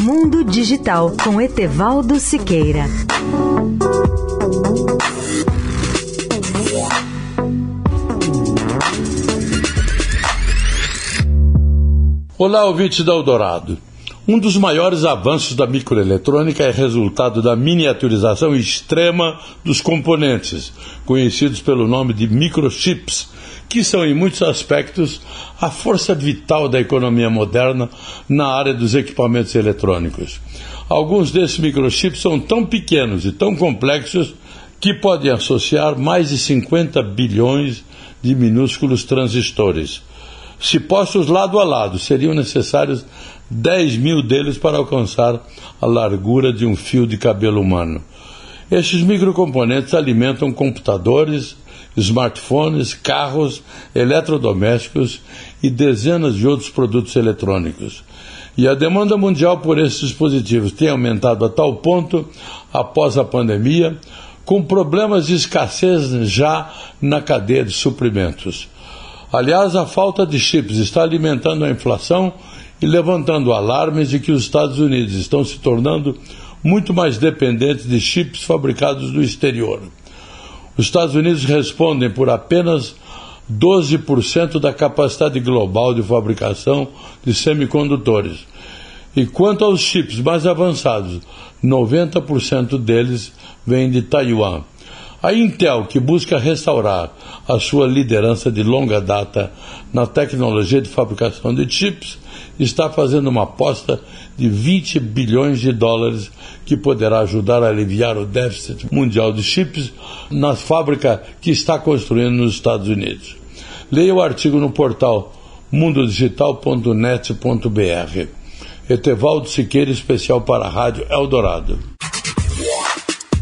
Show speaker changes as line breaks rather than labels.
Mundo Digital com Etevaldo Siqueira.
Olá, ouvintes da Eldorado. Um dos maiores avanços da microeletrônica é resultado da miniaturização extrema dos componentes, conhecidos pelo nome de microchips, que são, em muitos aspectos, a força vital da economia moderna na área dos equipamentos eletrônicos. Alguns desses microchips são tão pequenos e tão complexos que podem associar mais de 50 bilhões de minúsculos transistores. Se postos lado a lado, seriam necessários 10 mil deles para alcançar a largura de um fio de cabelo humano. Estes microcomponentes alimentam computadores, smartphones, carros, eletrodomésticos e dezenas de outros produtos eletrônicos. E a demanda mundial por esses dispositivos tem aumentado a tal ponto, após a pandemia, com problemas de escassez já na cadeia de suprimentos. Aliás, a falta de chips está alimentando a inflação e levantando alarmes de que os Estados Unidos estão se tornando muito mais dependentes de chips fabricados no exterior. Os Estados Unidos respondem por apenas 12% da capacidade global de fabricação de semicondutores. E quanto aos chips mais avançados, 90% deles vêm de Taiwan. A Intel, que busca restaurar a sua liderança de longa data na tecnologia de fabricação de chips, está fazendo uma aposta de 20 bilhões de dólares que poderá ajudar a aliviar o déficit mundial de chips na fábrica que está construindo nos Estados Unidos. Leia o artigo no portal mundodigital.net.br. Etevaldo Siqueira, especial para a Rádio Eldorado.